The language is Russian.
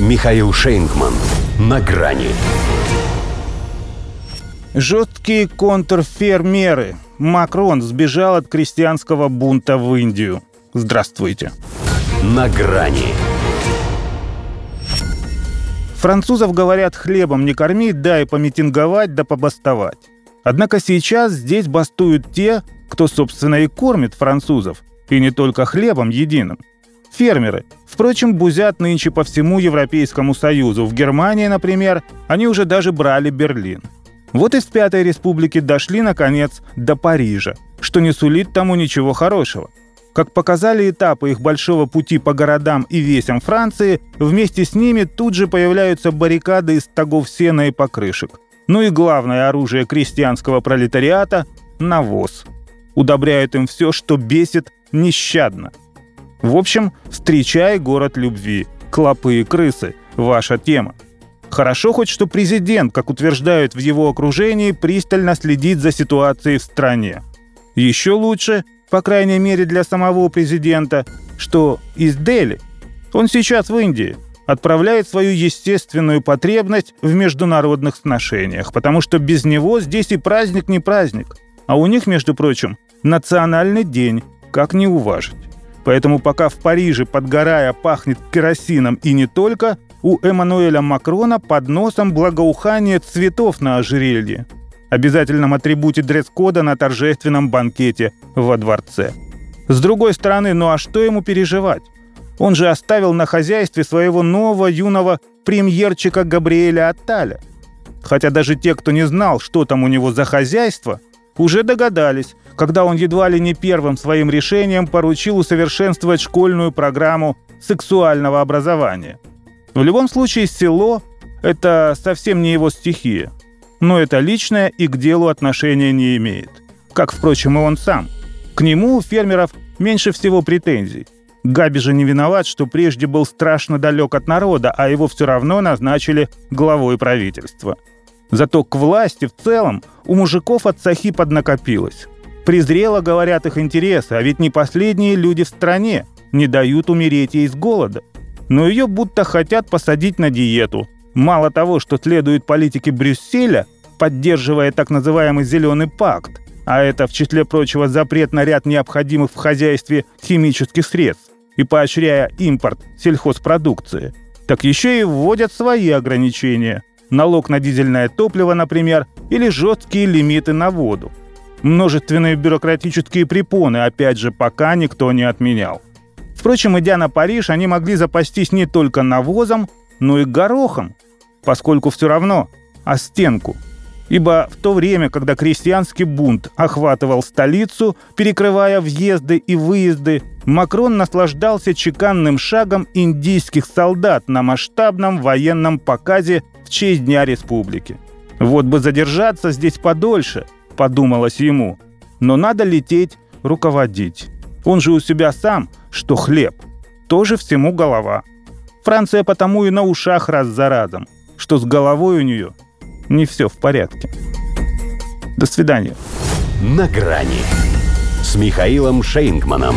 Михаил Шейнгман. На грани. Жесткие контрфермеры. Макрон сбежал от крестьянского бунта в Индию. Здравствуйте. На грани. Французов, говорят, хлебом не кормить, да и помитинговать, да побастовать. Однако сейчас здесь бастуют те, кто, собственно, и кормит французов. И не только хлебом единым. Фермеры. Впрочем, бузят нынче по всему Европейскому Союзу. В Германии, например, они уже даже брали Берлин. Вот из Пятой Республики дошли, наконец, до Парижа, что не сулит тому ничего хорошего. Как показали этапы их большого пути по городам и весям Франции, вместе с ними тут же появляются баррикады из стогов сена и покрышек. Ну и главное оружие крестьянского пролетариата – навоз. Удобряют им все, что бесит нещадно. В общем, встречай город любви. Клопы и крысы – ваша тема. Хорошо хоть, что президент, как утверждают в его окружении, пристально следит за ситуацией в стране. Еще лучше, по крайней мере для самого президента, что из Дели, он сейчас в Индии, отправляет свою естественную потребность в международных сношениях, потому что без него здесь и праздник не праздник. А у них, между прочим, национальный день, как не уважить. Поэтому пока в Париже, подгорая, пахнет керосином и не только, у Эммануэля Макрона под носом благоухание цветов на ожерелье. Обязательном атрибуте дресс-кода на торжественном банкете во дворце. С другой стороны, ну а что ему переживать? Он же оставил на хозяйстве своего нового юного премьерчика Габриэля Атталя. Хотя даже те, кто не знал, что там у него за хозяйство, уже догадались, когда он едва ли не первым своим решением поручил усовершенствовать школьную программу сексуального образования – в любом случае, село – это совсем не его стихия. Но это личное и к делу отношения не имеет. Как, впрочем, и он сам. К нему у фермеров меньше всего претензий. Габи же не виноват, что прежде был страшно далек от народа, а его все равно назначили главой правительства. Зато к власти в целом у мужиков от сахи поднакопилось. Презрело, говорят, их интересы, а ведь не последние люди в стране не дают умереть ей с голода но ее будто хотят посадить на диету. Мало того, что следует политике Брюсселя, поддерживая так называемый «зеленый пакт», а это, в числе прочего, запрет на ряд необходимых в хозяйстве химических средств и поощряя импорт сельхозпродукции, так еще и вводят свои ограничения. Налог на дизельное топливо, например, или жесткие лимиты на воду. Множественные бюрократические препоны, опять же, пока никто не отменял. Впрочем, идя на Париж, они могли запастись не только навозом, но и горохом, поскольку все равно о стенку. Ибо в то время, когда крестьянский бунт охватывал столицу, перекрывая въезды и выезды, Макрон наслаждался чеканным шагом индийских солдат на масштабном военном показе в честь Дня Республики. Вот бы задержаться здесь подольше, подумалось ему. Но надо лететь, руководить. Он же у себя сам, что хлеб. Тоже всему голова. Франция потому и на ушах раз за разом, что с головой у нее не все в порядке. До свидания. На грани с Михаилом Шейнгманом.